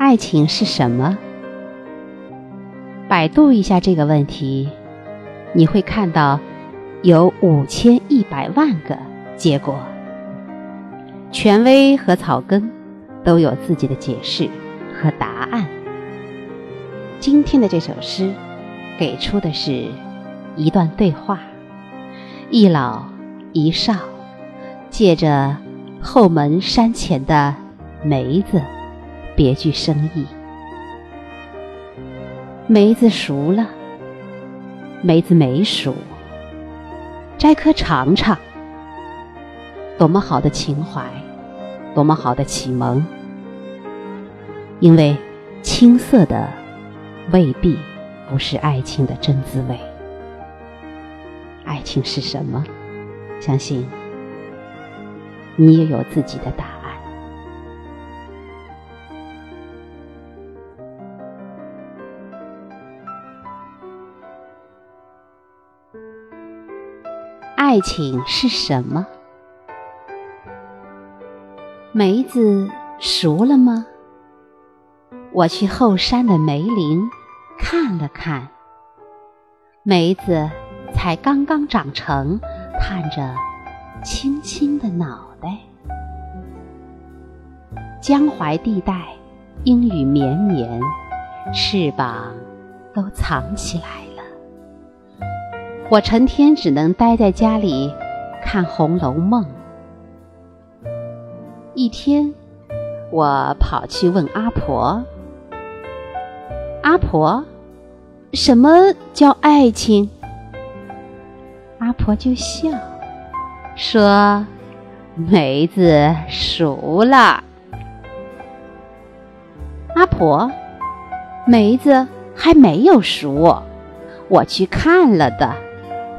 爱情是什么？百度一下这个问题，你会看到有五千一百万个结果，权威和草根都有自己的解释和答案。今天的这首诗给出的是一段对话，一老一少借着后门山前的梅子，别具深意。梅子熟了，梅子没熟，摘颗尝尝。多么好的情怀，多么好的启蒙！因为青涩的未必不是爱情的真滋味。爱情是什么？相信你也有自己的答案。爱情是什么？梅子熟了吗？我去后山的梅林看了看，梅子才刚刚长成，探着青青的脑袋。江淮地带阴雨绵绵，翅膀都藏起来。我成天只能待在家里看《红楼梦》。一天，我跑去问阿婆：“阿婆，什么叫爱情？”阿婆就笑说：“梅子熟了。”阿婆，梅子还没有熟，我去看了的。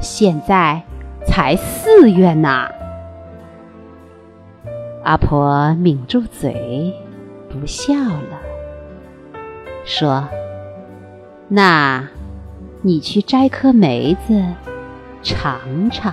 现在才四月呢。阿婆抿住嘴，不笑了，说：“那，你去摘颗梅子尝尝。”